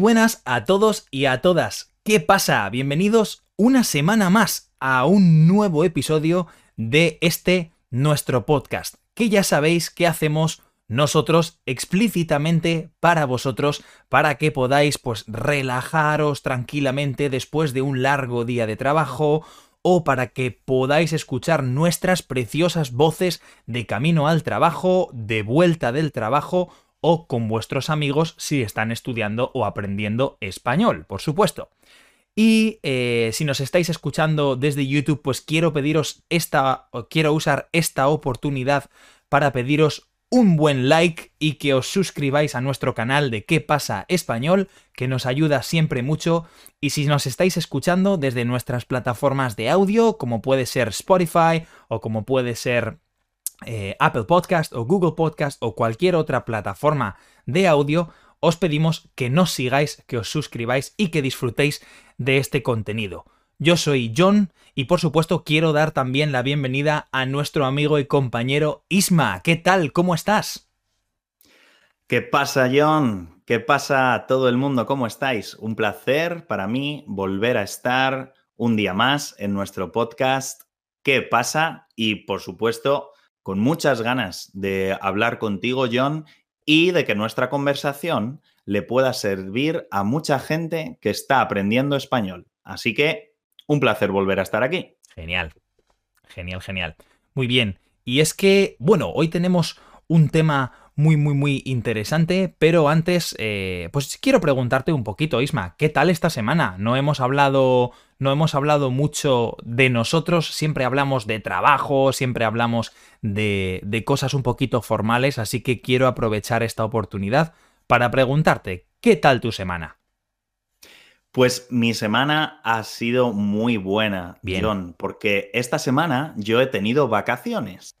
buenas a todos y a todas. ¿Qué pasa? Bienvenidos una semana más a un nuevo episodio de este nuestro podcast, que ya sabéis que hacemos nosotros explícitamente para vosotros, para que podáis pues relajaros tranquilamente después de un largo día de trabajo o para que podáis escuchar nuestras preciosas voces de camino al trabajo, de vuelta del trabajo o con vuestros amigos si están estudiando o aprendiendo español, por supuesto. Y eh, si nos estáis escuchando desde YouTube, pues quiero pediros esta, quiero usar esta oportunidad para pediros un buen like y que os suscribáis a nuestro canal de ¿Qué pasa español? que nos ayuda siempre mucho. Y si nos estáis escuchando desde nuestras plataformas de audio, como puede ser Spotify o como puede ser eh, Apple Podcast o Google Podcast o cualquier otra plataforma de audio, os pedimos que nos sigáis, que os suscribáis y que disfrutéis de este contenido. Yo soy John y por supuesto quiero dar también la bienvenida a nuestro amigo y compañero Isma. ¿Qué tal? ¿Cómo estás? ¿Qué pasa, John? ¿Qué pasa a todo el mundo? ¿Cómo estáis? Un placer para mí volver a estar un día más en nuestro podcast. ¿Qué pasa? Y por supuesto, con muchas ganas de hablar contigo, John, y de que nuestra conversación le pueda servir a mucha gente que está aprendiendo español. Así que un placer volver a estar aquí. Genial, genial, genial. Muy bien. Y es que, bueno, hoy tenemos un tema muy, muy, muy interesante, pero antes, eh, pues quiero preguntarte un poquito, Isma, ¿qué tal esta semana? No hemos hablado, no hemos hablado mucho de nosotros, siempre hablamos de trabajo, siempre hablamos de, de cosas un poquito formales, así que quiero aprovechar esta oportunidad para preguntarte, ¿qué tal tu semana? Pues mi semana ha sido muy buena, Bien. porque esta semana yo he tenido vacaciones.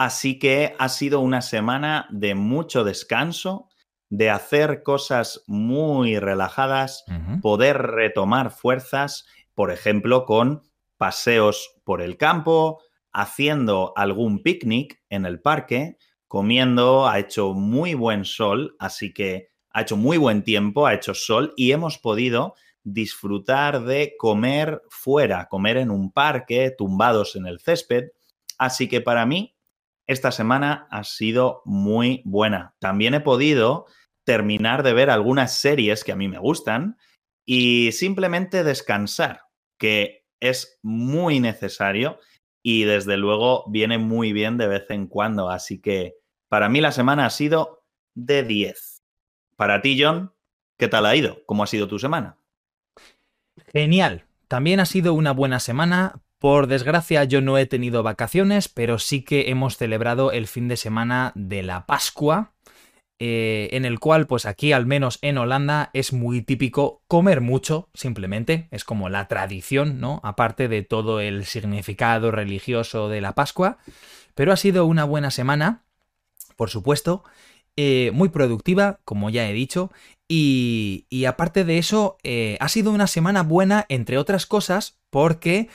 Así que ha sido una semana de mucho descanso, de hacer cosas muy relajadas, poder retomar fuerzas, por ejemplo, con paseos por el campo, haciendo algún picnic en el parque, comiendo, ha hecho muy buen sol, así que ha hecho muy buen tiempo, ha hecho sol y hemos podido disfrutar de comer fuera, comer en un parque, tumbados en el césped. Así que para mí, esta semana ha sido muy buena. También he podido terminar de ver algunas series que a mí me gustan y simplemente descansar, que es muy necesario y desde luego viene muy bien de vez en cuando. Así que para mí la semana ha sido de 10. Para ti, John, ¿qué tal ha ido? ¿Cómo ha sido tu semana? Genial. También ha sido una buena semana. Por desgracia yo no he tenido vacaciones, pero sí que hemos celebrado el fin de semana de la Pascua, eh, en el cual, pues aquí al menos en Holanda, es muy típico comer mucho, simplemente, es como la tradición, ¿no? Aparte de todo el significado religioso de la Pascua, pero ha sido una buena semana, por supuesto, eh, muy productiva, como ya he dicho, y, aparte de eso, eh, ha sido una semana buena, entre otras cosas, porque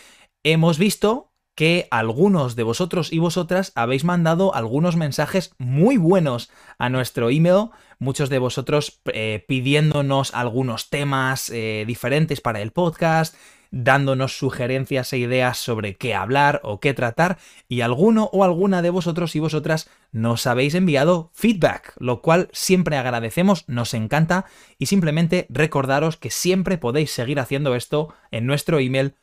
hemos visto que algunos de vosotros y vosotras habéis mandado algunos mensajes muy buenos a nuestro email, muchos de vosotros eh, pidiéndonos algunos temas diferentes para el podcast, dándonos sugerencias e ideas sobre qué hablar o qué tratar, y alguno o alguna de vosotros y vosotras nos habéis enviado feedback, lo cual siempre agradecemos, nos encanta, y simplemente recordaros que siempre podéis seguir haciendo esto en nuestro email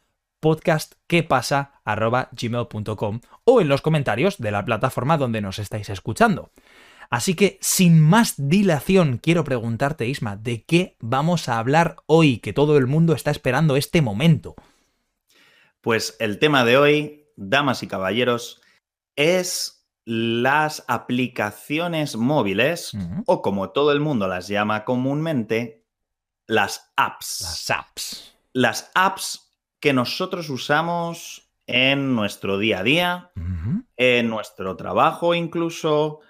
podcastquepasa.gmail.com o en los comentarios de la plataforma donde nos estáis escuchando. Así que, sin más dilación, quiero preguntarte, Isma, ¿de qué vamos a hablar hoy? Que todo el mundo está esperando este momento. Pues el tema de hoy, damas y caballeros, es las aplicaciones móviles, o como todo el mundo las llama comúnmente, las apps. Las apps. Las apps que nosotros usamos en nuestro día a día, en nuestro trabajo incluso,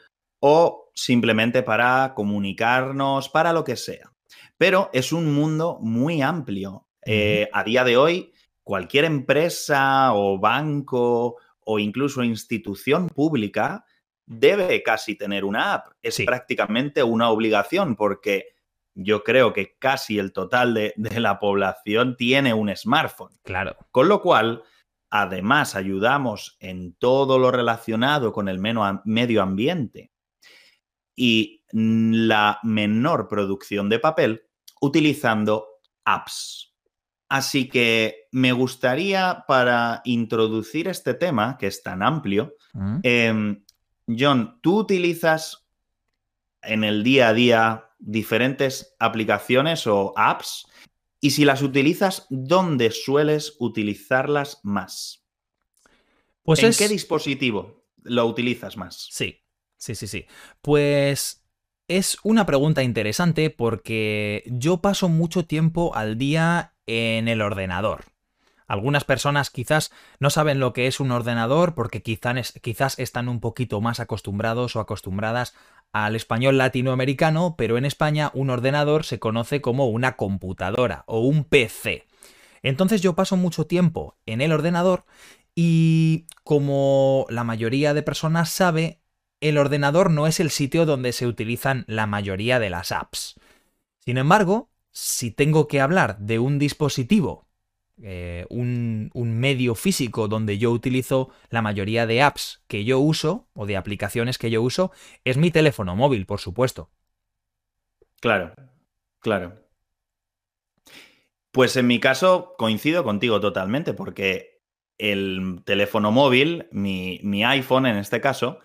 o simplemente para comunicarnos, para lo que sea. Pero es un mundo muy amplio. Eh, a día de hoy, cualquier empresa o banco o incluso institución pública debe casi tener una app. Es prácticamente una obligación porque yo creo que casi el total de, de la población tiene un smartphone. Claro. Con lo cual, además, ayudamos en todo lo relacionado con el medio ambiente y la menor producción de papel utilizando apps. Así que me gustaría, para introducir este tema, que es tan amplio, Mm. em, John, ¿tú utilizas en el día a día diferentes aplicaciones o apps? Y si las utilizas, ¿dónde sueles utilizarlas más? Pues ¿En es... qué dispositivo lo utilizas más? Sí, sí, sí, sí. Pues es una pregunta interesante porque yo paso mucho tiempo al día en el ordenador. Algunas personas quizás no saben lo que es un ordenador porque quizás, están un poquito más acostumbrados o acostumbradas al español latinoamericano, pero en España un ordenador se conoce como una computadora o un PC. Entonces yo paso mucho tiempo en el ordenador y como la mayoría de personas sabe, el ordenador no es el sitio donde se utilizan la mayoría de las apps. Sin embargo, si tengo que hablar de un dispositivo, eh, un, un, medio físico donde yo utilizo la mayoría de apps que yo uso o de aplicaciones que yo uso, es mi teléfono móvil, por supuesto. Claro, claro. Pues en mi caso coincido contigo totalmente, porque el teléfono móvil, mi, mi iPhone en este caso,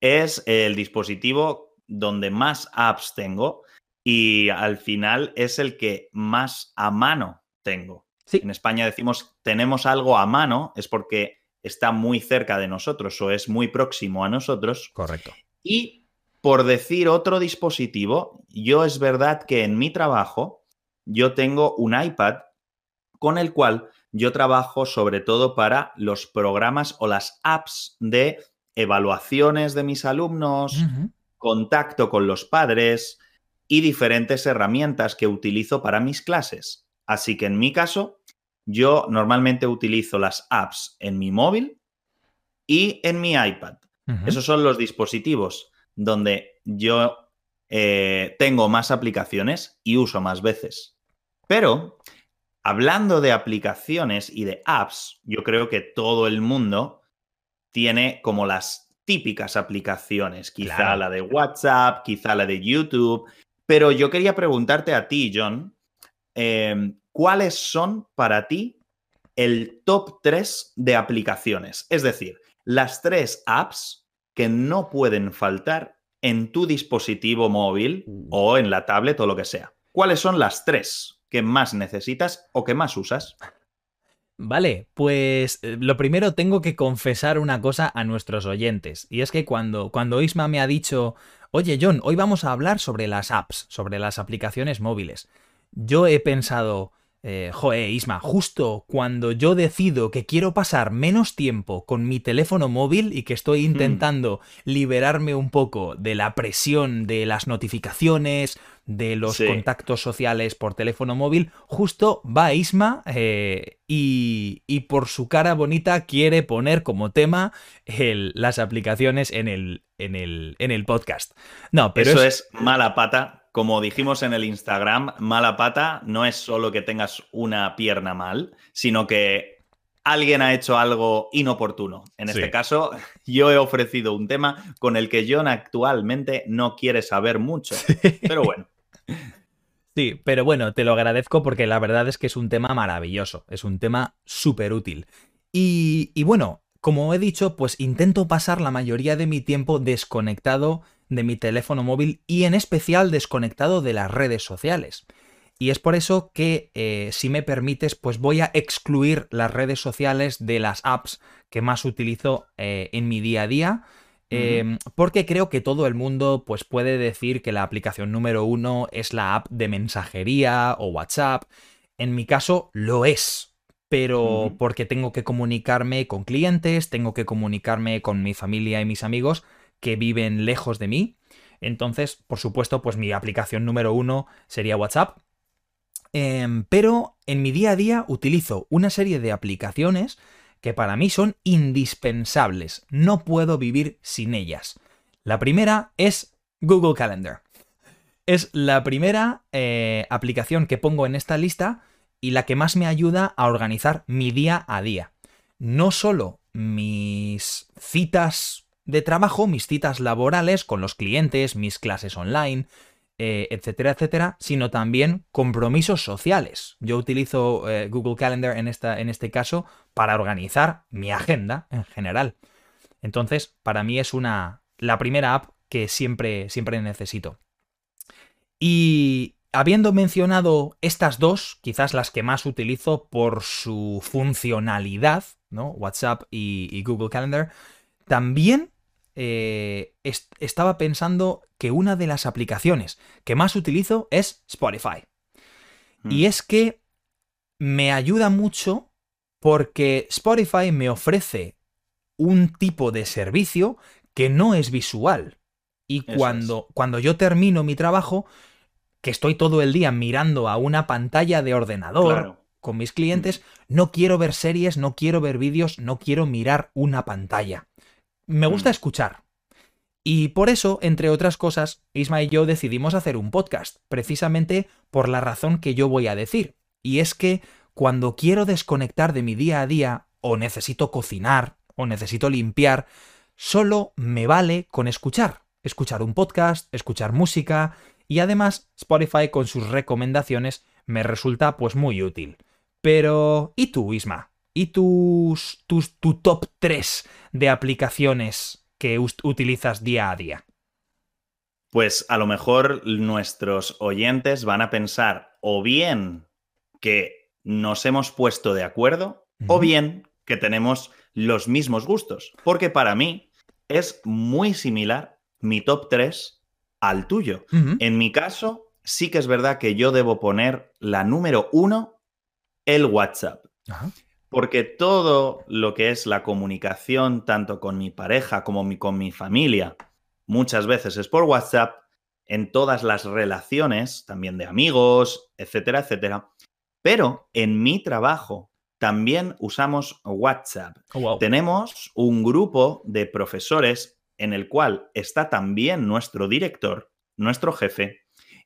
es el dispositivo donde más apps tengo y al final es el que más a mano tengo. Sí. En España decimos tenemos algo a mano, es porque está muy cerca de nosotros o es muy próximo a nosotros. Correcto. Y por decir otro dispositivo, yo es verdad que en mi trabajo yo tengo un iPad con el cual yo trabajo sobre todo para los programas o las apps de evaluaciones de mis alumnos, uh -huh. contacto con los padres y diferentes herramientas que utilizo para mis clases. Así que en mi caso, yo normalmente utilizo las apps en mi móvil y en mi iPad. Uh -huh. Esos son los dispositivos donde yo eh, tengo más aplicaciones y uso más veces. Pero, hablando de aplicaciones y de apps, yo creo que todo el mundo tiene como las típicas aplicaciones, quizá claro. la de WhatsApp, quizá la de YouTube, pero yo quería preguntarte a ti, John, eh, ¿cuáles son para ti el top 3 de aplicaciones? Es decir, las tres apps que no pueden faltar en tu dispositivo móvil o en la tablet o lo que sea. ¿Cuáles son las tres que más necesitas o que más usas? Vale, pues eh, lo primero tengo que confesar una cosa a nuestros oyentes, y es que cuando, cuando Isma me ha dicho, oye John, hoy vamos a hablar sobre las apps, sobre las aplicaciones móviles, yo he pensado, eh, joe, Isma, justo cuando yo decido que quiero pasar menos tiempo con mi teléfono móvil y que estoy intentando hmm. liberarme un poco de la presión de las notificaciones, de los sí. contactos sociales por teléfono móvil, justo va Isma eh, y, y, por su cara bonita quiere poner como tema el, las aplicaciones en el, en, el, en el podcast. No, pero Eso es... es mala pata como dijimos en el Instagram, mala pata no es solo que tengas una pierna mal, sino que alguien ha hecho algo inoportuno. En este caso, yo he ofrecido un tema con el que John actualmente no quiere saber mucho. Pero bueno. Sí, pero bueno, te lo agradezco porque la verdad es que es un tema maravilloso, es un tema súper útil. Y, y bueno, como he dicho, pues intento pasar la mayoría de mi tiempo desconectado de mi teléfono móvil y en especial desconectado de las redes sociales. Y es por eso que, eh, si me permites, pues voy a excluir las redes sociales de las apps que más utilizo eh, en mi día a día. Eh, uh -huh. Porque creo que todo el mundo pues, puede decir que la aplicación número uno es la app de mensajería o WhatsApp. En mi caso lo es, pero uh -huh. porque tengo que comunicarme con clientes, tengo que comunicarme con mi familia y mis amigos que viven lejos de mí. Entonces, por supuesto, pues mi aplicación número uno sería WhatsApp. Eh, pero en mi día a día utilizo una serie de aplicaciones que para mí son indispensables. No puedo vivir sin ellas. La primera es Google Calendar. Es la primera eh, aplicación que pongo en esta lista y la que más me ayuda a organizar mi día a día. No solo mis citas de trabajo, mis citas laborales con los clientes, mis clases online, eh, etcétera, etcétera, sino también compromisos sociales. Yo utilizo eh, Google Calendar en, esta, en este caso para organizar mi agenda en general. Entonces, para mí es una la primera app que siempre, siempre necesito. Y habiendo mencionado estas dos, quizás las que más utilizo por su funcionalidad, ¿no? WhatsApp y, Google Calendar, también eh, estaba pensando que una de las aplicaciones que más utilizo es Spotify. Hmm. Y es que me ayuda mucho porque Spotify me ofrece un tipo de servicio que no es visual. Y cuando, cuando yo termino mi trabajo, que estoy todo el día mirando a una pantalla de ordenador con mis clientes, no quiero ver series, no quiero ver vídeos, no quiero mirar una pantalla. Me gusta mm. escuchar. Y por eso, entre otras cosas, Isma y yo decidimos hacer un podcast, precisamente por la razón que yo voy a decir. Y es que cuando quiero desconectar de mi día a día, o necesito cocinar, o necesito limpiar, solo me vale con escuchar. Escuchar un podcast, escuchar música, y además Spotify con sus recomendaciones me resulta pues muy útil. Pero, ¿y tú, Isma? ¿Y tus, tus, tu top 3 de aplicaciones que utilizas día a día? Pues a lo mejor nuestros oyentes van a pensar o bien que nos hemos puesto de acuerdo o bien que tenemos los mismos gustos. Porque para mí es muy similar mi top 3 al tuyo. En mi caso, sí que es verdad que yo debo poner la número uno, el WhatsApp. Porque todo lo que es la comunicación, tanto con mi pareja como con mi familia, muchas veces es por WhatsApp, en todas las relaciones, también de amigos, etcétera, etcétera. Pero en mi trabajo también usamos WhatsApp. Oh, Tenemos un grupo de profesores en el cual está también nuestro director, nuestro jefe,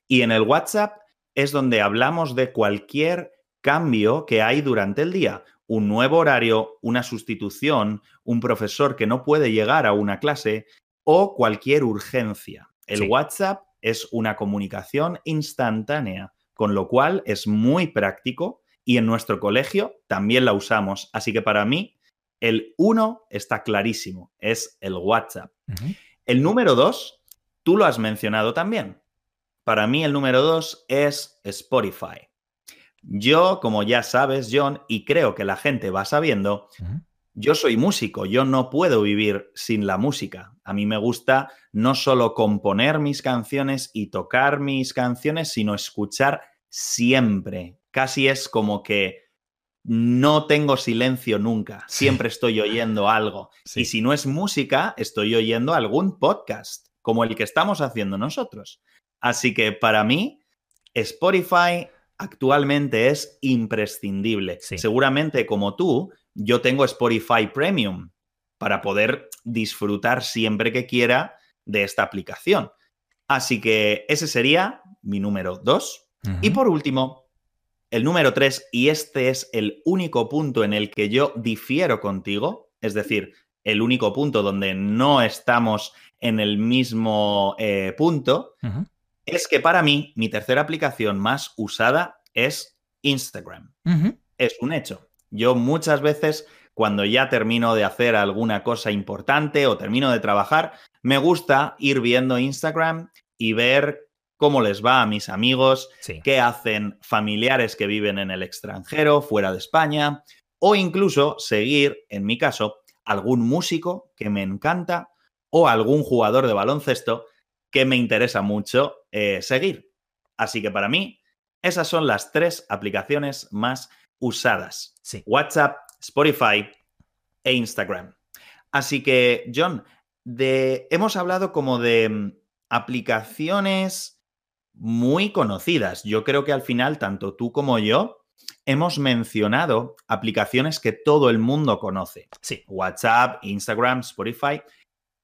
y en el WhatsApp es donde hablamos de cualquier cambio que hay durante el día, un nuevo horario, una sustitución, un profesor que no puede llegar a una clase o cualquier urgencia. El WhatsApp es una comunicación instantánea, con lo cual es muy práctico y en nuestro colegio también la usamos. Así que para mí el uno está clarísimo, es el WhatsApp. El número dos, tú lo has mencionado también. Para mí el número dos es Spotify. Yo, como ya sabes, John, y creo que la gente va sabiendo, yo soy músico, yo no puedo vivir sin la música. A mí me gusta no solo componer mis canciones y tocar mis canciones, sino escuchar siempre. Casi es como que no tengo silencio nunca, siempre estoy oyendo algo. Y si no es música, estoy oyendo algún podcast, como el que estamos haciendo nosotros. Así que para mí, Spotify actualmente es imprescindible. Seguramente como tú, yo tengo Spotify Premium para poder disfrutar siempre que quiera de esta aplicación. Así que ese sería mi número dos. Y por último, el número tres, y este es el único punto en el que yo difiero contigo, es decir, el único punto donde no estamos en el mismo eh, punto, es que para mí mi tercera aplicación más usada es Instagram. Es un hecho. Yo muchas veces cuando ya termino de hacer alguna cosa importante o termino de trabajar, me gusta ir viendo Instagram y ver cómo les va a mis amigos, qué hacen familiares que viven en el extranjero, fuera de España, o incluso seguir, en mi caso, algún músico que me encanta o algún jugador de baloncesto que me interesa mucho eh, seguir. Así que para mí, esas son las tres aplicaciones más usadas. WhatsApp, Spotify e Instagram. Así que, John, de, hemos hablado como de mm, aplicaciones muy conocidas. Yo creo que al final, tanto tú como yo, hemos mencionado aplicaciones que todo el mundo conoce. Sí, WhatsApp, Instagram, Spotify.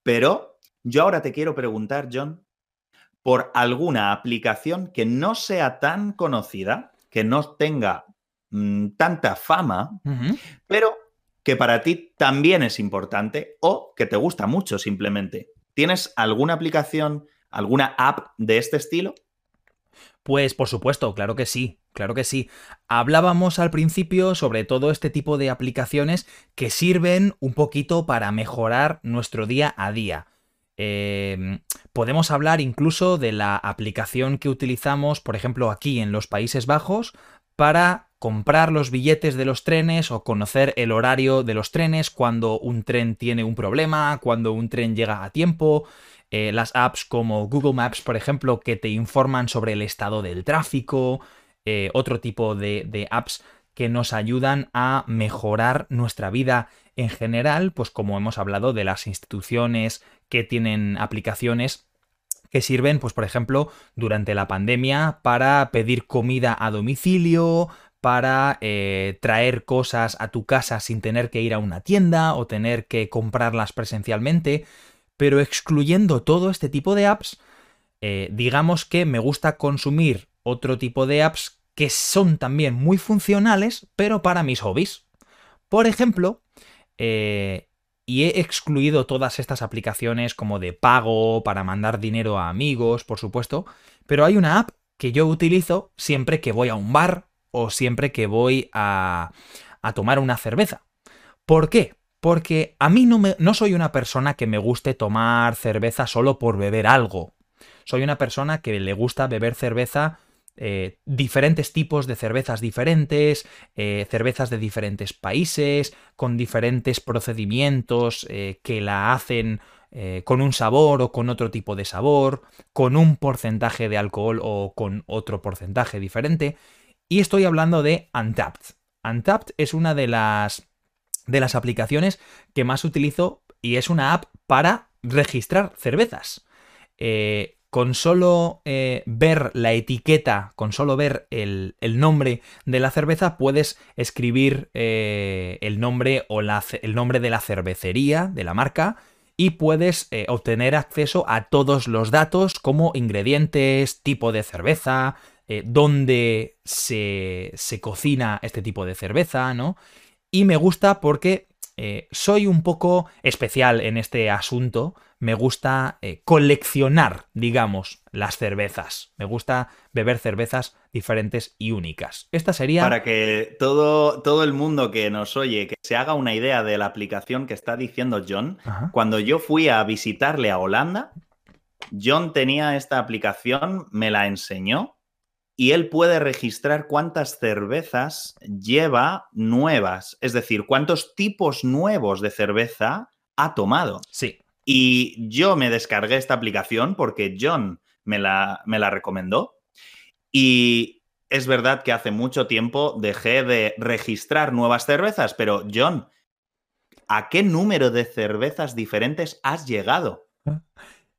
Pero yo ahora te quiero preguntar, John, por alguna aplicación que no sea tan conocida, que no tenga mm, tanta fama, pero que para ti también es importante o que te gusta mucho simplemente. ¿Tienes alguna aplicación, alguna app de este estilo? Pues por supuesto, claro que sí, claro que sí. Hablábamos al principio sobre todo este tipo de aplicaciones que sirven un poquito para mejorar nuestro día a día. Em, podemos hablar incluso de la aplicación que utilizamos, por ejemplo, aquí en los Países Bajos, para comprar los billetes de los trenes o conocer el horario de los trenes cuando un tren tiene un problema, cuando un tren llega a tiempo. Eh, las apps como Google Maps, por ejemplo, que te informan sobre el estado del tráfico, eh, otro tipo de, apps que nos ayudan a mejorar nuestra vida en general, pues como hemos hablado de las instituciones que tienen aplicaciones que sirven, pues por ejemplo, durante la pandemia para pedir comida a domicilio, para eh, traer cosas a tu casa sin tener que ir a una tienda o tener que comprarlas presencialmente. Pero excluyendo todo este tipo de apps, eh, digamos que me gusta consumir otro tipo de apps que son también muy funcionales, pero para mis hobbies. Por ejemplo, eh, y he excluido todas estas aplicaciones como de pago, para mandar dinero a amigos, por supuesto, pero hay una app que yo utilizo siempre que voy a un bar o siempre que voy a, a tomar una cerveza. ¿Por qué? Porque a mí no, me, no soy una persona que me guste tomar cerveza solo por beber algo. Soy una persona que le gusta beber cerveza eh, diferentes tipos de cervezas diferentes, eh, cervezas de diferentes países, con diferentes procedimientos eh, que la hacen con un sabor o con otro tipo de sabor, con un porcentaje de alcohol o con otro porcentaje diferente. Y estoy hablando de Untapped. Untapped es una de las de las aplicaciones que más utilizo y es una app para registrar cervezas. Eh, con solo eh, ver la etiqueta, con solo ver el, nombre de la cerveza, puedes escribir eh, el nombre o el nombre de la cervecería, de la marca, y puedes obtener acceso a todos los datos como ingredientes, tipo de cerveza, dónde se, se, cocina este tipo de cerveza, ¿no? y me gusta porque eh, soy un poco especial en este asunto. Me gusta eh, coleccionar, digamos, las cervezas. Me gusta beber cervezas diferentes y únicas. Esta sería... Para que todo, todo el mundo que nos oye, que se haga una idea de la aplicación que está diciendo John, cuando yo fui a visitarle a Holanda, John tenía esta aplicación, me la enseñó y él puede registrar cuántas cervezas lleva nuevas, es decir, cuántos tipos nuevos de cerveza ha tomado. Sí. Y yo me descargué esta aplicación porque John me la, me la recomendó. Y es verdad que hace mucho tiempo dejé de registrar nuevas cervezas, pero John, ¿a qué número de cervezas diferentes has llegado?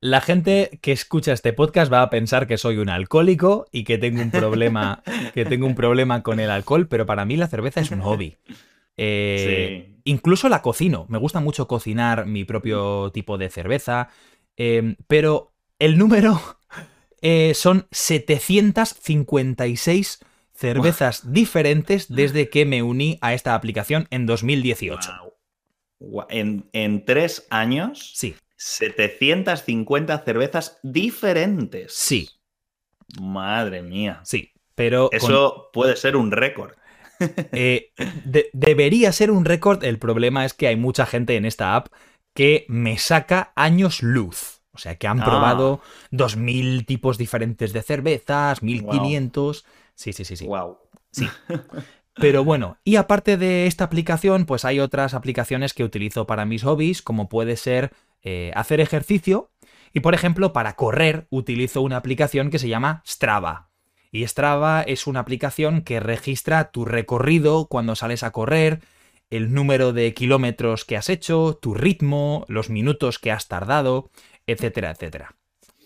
La gente que escucha este podcast va a pensar que soy un alcohólico y que tengo un problema, que tengo un problema con el alcohol, pero para mí la cerveza es un hobby. Eh, incluso la cocino. Me gusta mucho cocinar mi propio tipo de cerveza. Em, pero el número eh, son 756 cervezas diferentes desde que me uní a esta aplicación en 2018. ¿En, ¿En, tres años? Sí. 750 cervezas diferentes. Sí. Madre mía. Sí, pero... Eso puede ser un récord. Eh, debería ser un récord. El problema es que hay mucha gente en esta app que me saca años luz. O sea, que han probado 2.000 tipos diferentes de cervezas, 1.500. Sí, sí, sí, sí. Wow. Sí. Pero bueno, y aparte de esta aplicación, pues hay otras aplicaciones que utilizo para mis hobbies, como puede ser eh, hacer ejercicio y por ejemplo para correr utilizo una aplicación que se llama Strava. Y Strava es una aplicación que registra tu recorrido cuando sales a correr, el número de kilómetros que has hecho, tu ritmo, los minutos que has tardado, etcétera, etcétera.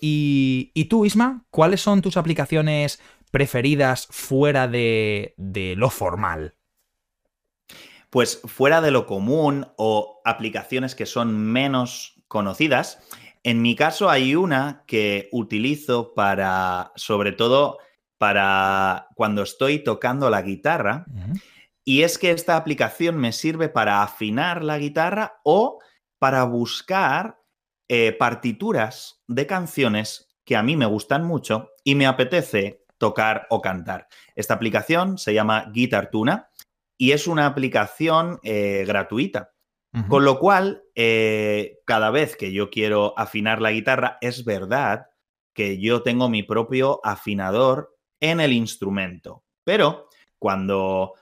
Y, tú, Isma, ¿cuáles son tus aplicaciones preferidas fuera de lo formal? Pues fuera de lo común o aplicaciones que son menos conocidas, En mi caso hay una que utilizo para, sobre todo, para cuando estoy tocando la guitarra. Y es que esta aplicación me sirve para afinar la guitarra o para buscar eh, partituras de canciones que a mí me gustan mucho y me apetece tocar o cantar. Esta aplicación se llama Guitar Tuna y es una aplicación eh, gratuita. Con lo cual, eh, cada vez que yo quiero afinar la guitarra, es verdad que yo tengo mi propio afinador en el instrumento. Pero cuando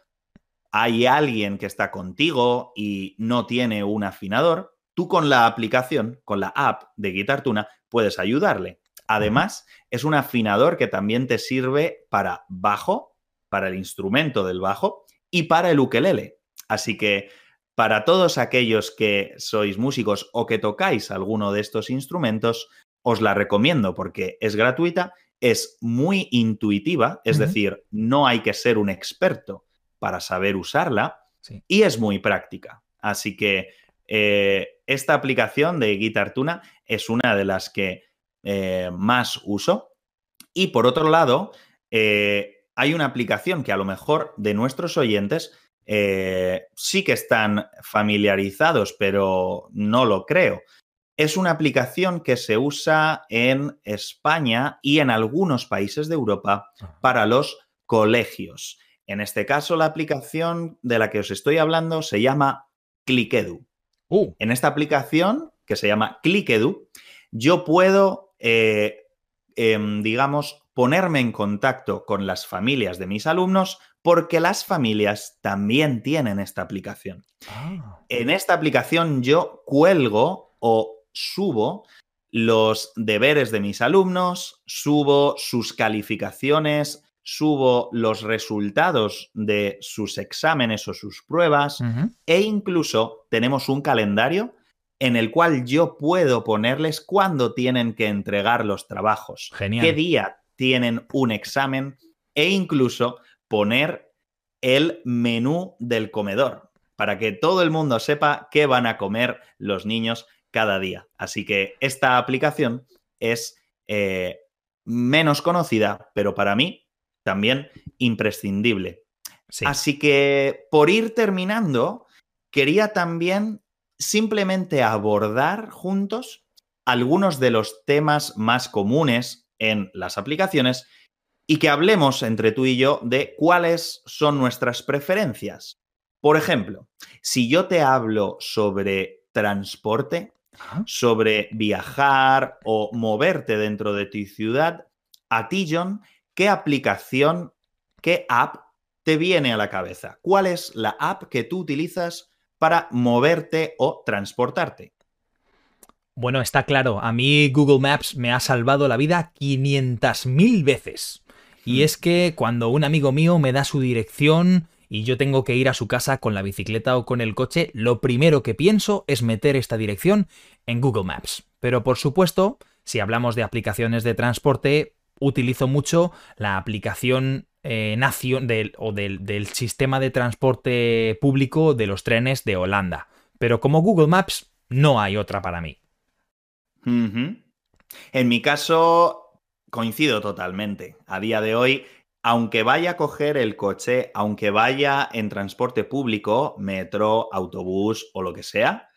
hay alguien que está contigo y no tiene un afinador, tú con la aplicación, con la app de Guitar Tuna, puedes ayudarle. Además, es un afinador que también te sirve para bajo, para el instrumento del bajo y para el ukelele. Así que para todos aquellos que sois músicos o que tocáis alguno de estos instrumentos, os la recomiendo porque es gratuita, es muy intuitiva, es decir, no hay que ser un experto para saber usarla y es muy práctica. Así que eh, esta aplicación de Guitar Tuna es una de las que eh, más uso. Y por otro lado, eh, hay una aplicación que a lo mejor de nuestros oyentes sí que están familiarizados, pero no lo creo. Es una aplicación que se usa en España y en algunos países de Europa para los colegios. En este caso, la aplicación de la que os estoy hablando se llama Clickedu. Uh. En esta aplicación, que se llama Clickedu, yo puedo, eh, em, digamos, ponerme en contacto con las familias de mis alumnos porque las familias también tienen esta aplicación. Ah. En esta aplicación yo cuelgo o subo los deberes de mis alumnos, subo sus calificaciones, subo los resultados de sus exámenes o sus pruebas e incluso tenemos un calendario en el cual yo puedo ponerles cuándo tienen que entregar los trabajos, qué día tienen un examen e incluso poner el menú del comedor para que todo el mundo sepa qué van a comer los niños cada día. Así que esta aplicación es eh, menos conocida, pero para mí también imprescindible. Así que por ir terminando, quería también simplemente abordar juntos algunos de los temas más comunes en las aplicaciones y que hablemos entre tú y yo de cuáles son nuestras preferencias. Por ejemplo, si yo te hablo sobre transporte, sobre viajar o moverte dentro de tu ciudad, a ti, John, ¿qué aplicación, qué app te viene a la cabeza? ¿Cuál es la app que tú utilizas para moverte o transportarte? Bueno, está claro, a mí Google Maps me ha salvado la vida 500.000 veces. Y hmm. es que cuando un amigo mío me da su dirección y yo tengo que ir a su casa con la bicicleta o con el coche, lo primero que pienso es meter esta dirección en Google Maps. Pero por supuesto, si hablamos de aplicaciones de transporte, utilizo mucho la aplicación eh, del, o del sistema de transporte público de los trenes de Holanda. Pero como Google Maps, no hay otra para mí. En mi caso, coincido totalmente. A día de hoy, aunque vaya a coger el coche, aunque vaya en transporte público, metro, autobús o lo que sea,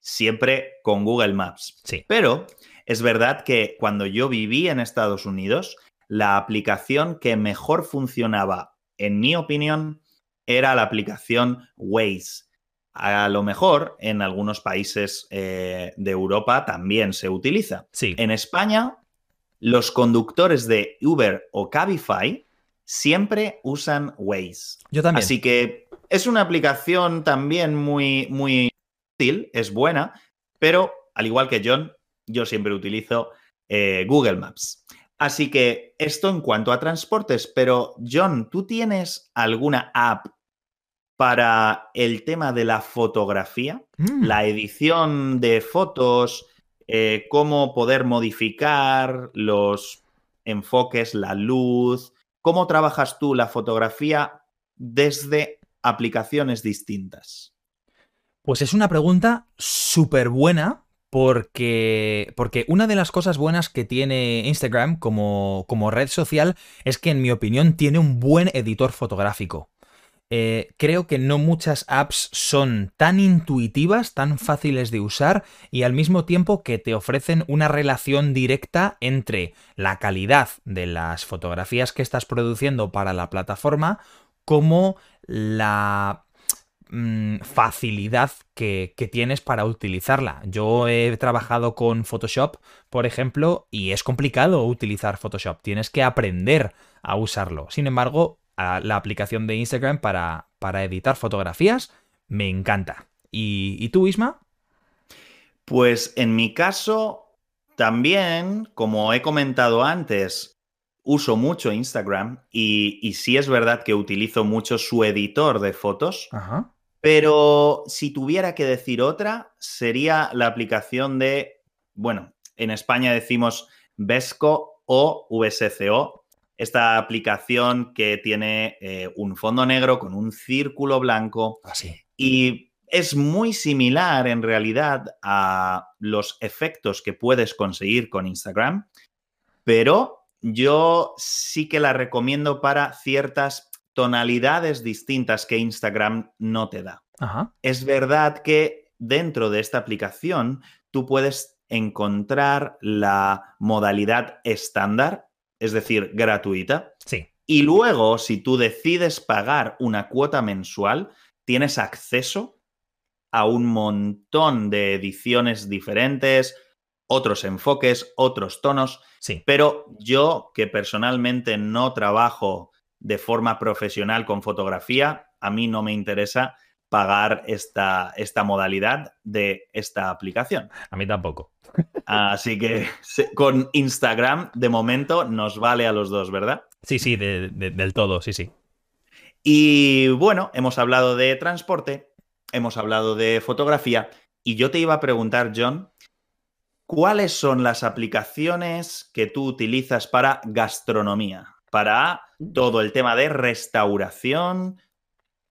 siempre con Google Maps. Sí. Pero es verdad que cuando yo viví en Estados Unidos, la aplicación que mejor funcionaba, en mi opinión, era la aplicación Waze. A lo mejor en algunos países eh, de Europa también se utiliza. Sí. En España, los conductores de Uber o Cabify siempre usan Waze. Yo también. Así que es una aplicación también muy, muy útil, es buena, pero al igual que John, yo siempre utilizo eh, Google Maps. Así que esto en cuanto a transportes, pero John, ¿tú tienes alguna app para el tema de la fotografía, mm. la edición de fotos, eh, cómo poder modificar los enfoques, la luz, cómo trabajas tú la fotografía desde aplicaciones distintas. Pues es una pregunta súper buena porque, porque una de las cosas buenas que tiene Instagram como, como red social es que en mi opinión tiene un buen editor fotográfico. Eh, creo que no muchas apps son tan intuitivas, tan fáciles de usar y al mismo tiempo que te ofrecen una relación directa entre la calidad de las fotografías que estás produciendo para la plataforma como la mm, facilidad que, que, tienes para utilizarla. Yo he trabajado con Photoshop, por ejemplo, y es complicado utilizar Photoshop. Tienes que aprender a usarlo. Sin embargo, la aplicación de Instagram para, para editar fotografías, me encanta. ¿Y, tú, Isma? Pues en mi caso, también, como he comentado antes, uso mucho Instagram y, y sí es verdad que utilizo mucho su editor de fotos. Pero si tuviera que decir otra, sería la aplicación de, bueno, en España decimos Vesco o VSCO, esta aplicación que tiene eh, un fondo negro con un círculo blanco. Así. Ah, y es muy similar en realidad a los efectos que puedes conseguir con Instagram, pero yo sí que la recomiendo para ciertas tonalidades distintas que Instagram no te da. Es verdad que dentro de esta aplicación tú puedes encontrar la modalidad estándar, es decir, gratuita. Sí. Y luego, si tú decides pagar una cuota mensual, tienes acceso a un montón de ediciones diferentes, otros enfoques, otros tonos. Sí. Pero yo, que personalmente no trabajo de forma profesional con fotografía, a mí no me interesa pagar esta, esta modalidad de esta aplicación. A mí tampoco. Así que con Instagram, de momento, nos vale a los dos, ¿verdad? Sí, sí, del todo, sí, sí. Y bueno, hemos hablado de transporte, hemos hablado de fotografía, y yo te iba a preguntar, John, ¿cuáles son las aplicaciones que tú utilizas para gastronomía? Para todo el tema de restauración,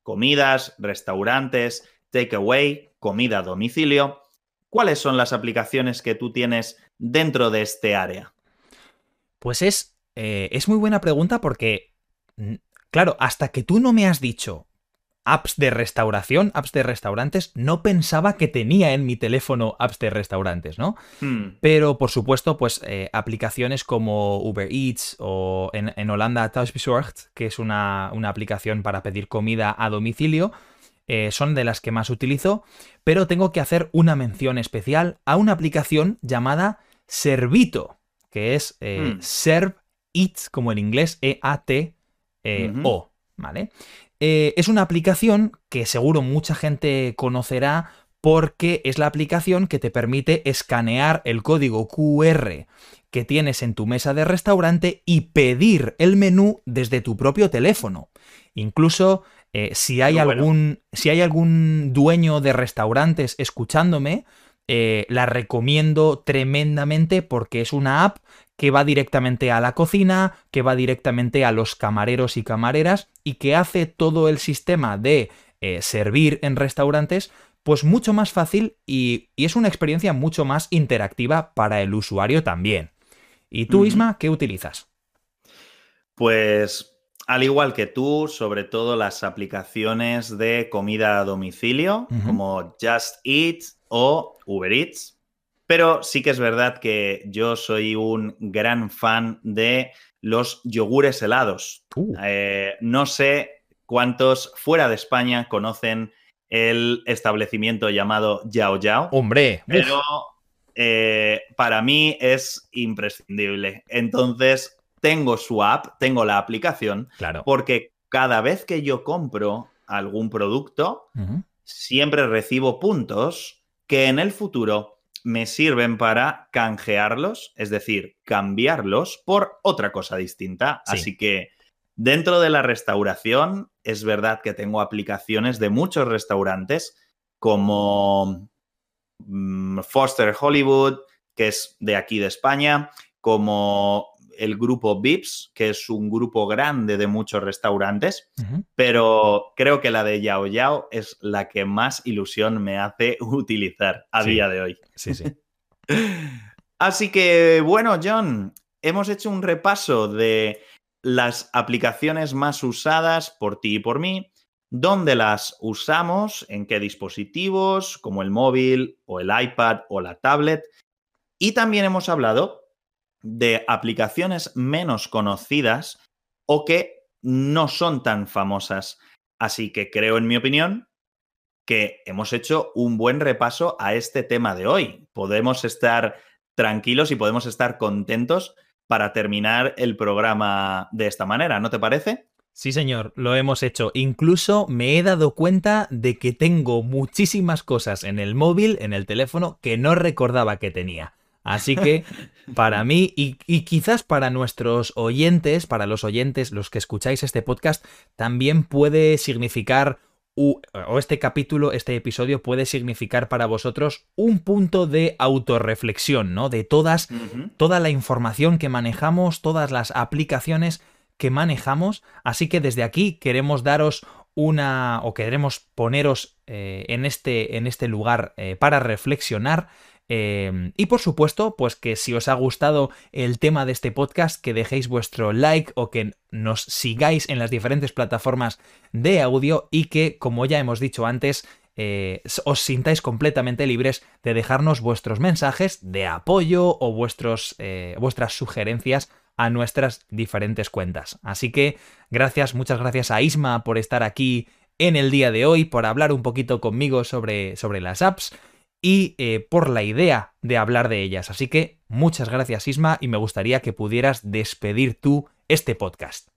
comidas, restaurantes, takeaway, comida a domicilio. ¿Cuáles son las aplicaciones que tú tienes dentro de este área? Pues es, eh, es muy buena pregunta porque, claro, hasta que tú no me has dicho apps de restauración, apps de restaurantes, no pensaba que tenía en mi teléfono apps de restaurantes, ¿no? Hmm. Pero por supuesto, pues eh, aplicaciones como Uber Eats o en, Holanda Thuisbezorgd, que es una, una aplicación para pedir comida a domicilio, eh, son de las que más utilizo, pero tengo que hacer una mención especial a una aplicación llamada Servito, que es eh, hmm. Serve It, como en inglés, E-A-T-O, ¿vale? Eh, es una aplicación que seguro mucha gente conocerá porque es la aplicación que te permite escanear el código QR que tienes en tu mesa de restaurante y pedir el menú desde tu propio teléfono. Incluso eh, si, hay algún, si hay algún dueño de restaurantes escuchándome, eh, la recomiendo tremendamente porque es una app que va directamente a la cocina, que va directamente a los camareros y camareras y que hace todo el sistema de eh, servir en restaurantes pues mucho más fácil y, es una experiencia mucho más interactiva para el usuario también. ¿Y tú, Isma, qué utilizas? Pues al igual que tú, sobre todo las aplicaciones de comida a domicilio, como Just Eat o Uber Eats. Pero sí que es verdad que yo soy un gran fan de los yogures helados. Uh. Eh, no sé cuántos fuera de España conocen el establecimiento llamado Yao Yao. Hombre, pero eh, para mí es imprescindible. Entonces, tengo su app, tengo la aplicación, claro. porque cada vez que yo compro algún producto, siempre recibo puntos que en el futuro me sirven para canjearlos, es decir, cambiarlos por otra cosa distinta. Así que dentro de la restauración, es verdad que tengo aplicaciones de muchos restaurantes como mm, Foster Hollywood, que es de aquí de España, como el grupo Vips, que es un grupo grande de muchos restaurantes, pero creo que la de Yao Yao es la que más ilusión me hace utilizar a día de hoy. Sí, sí. Así que, bueno, John, hemos hecho un repaso de las aplicaciones más usadas por ti y por mí, dónde las usamos, en qué dispositivos, como el móvil o el iPad o la tablet. Y también hemos hablado de aplicaciones menos conocidas o que no son tan famosas. Así que creo, en mi opinión, que hemos hecho un buen repaso a este tema de hoy. Podemos estar tranquilos y podemos estar contentos para terminar el programa de esta manera, ¿no te parece? Sí, señor, lo hemos hecho. Incluso me he dado cuenta de que tengo muchísimas cosas en el móvil, en el teléfono, que no recordaba que tenía. Así que para mí y, quizás para nuestros oyentes, para los oyentes, los que escucháis este podcast, también puede significar, o este capítulo, este episodio puede significar para vosotros un punto de autorreflexión, ¿no? De todas, toda la información que manejamos, todas las aplicaciones que manejamos. Así que desde aquí queremos daros una o queremos poneros eh, en, este, en este lugar eh, para reflexionar. Eh, y por supuesto, pues que si os ha gustado el tema de este podcast, que dejéis vuestro like o que nos sigáis en las diferentes plataformas de audio y que, como ya hemos dicho antes, os sintáis completamente libres de dejarnos vuestros mensajes de apoyo o vuestros, vuestras sugerencias a nuestras diferentes cuentas. Así que gracias, muchas gracias a Isma por estar aquí en el día de hoy, por hablar un poquito conmigo sobre, sobre las apps y eh, por la idea de hablar de ellas. Así que muchas gracias Isma y me gustaría que pudieras despedir tú este podcast.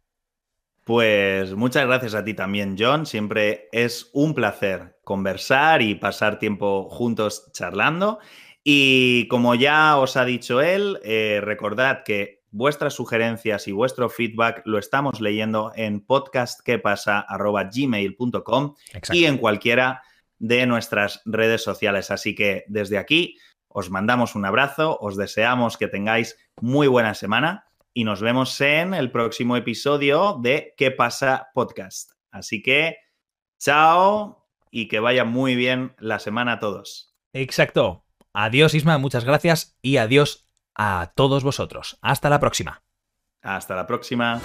Pues muchas gracias a ti también, John. Siempre es un placer conversar y pasar tiempo juntos charlando. Y como ya os ha dicho él, eh, recordad que vuestras sugerencias y vuestro feedback lo estamos leyendo en podcastquepasa.gmail.com y en cualquiera de nuestras redes sociales. Así que desde aquí os mandamos un abrazo, os deseamos que tengáis muy buena semana y nos vemos en el próximo episodio de ¿Qué pasa podcast? Así que chao y que vaya muy bien la semana a todos. Exacto. Adiós Isma, muchas gracias y adiós a todos vosotros. Hasta la próxima. Hasta la próxima.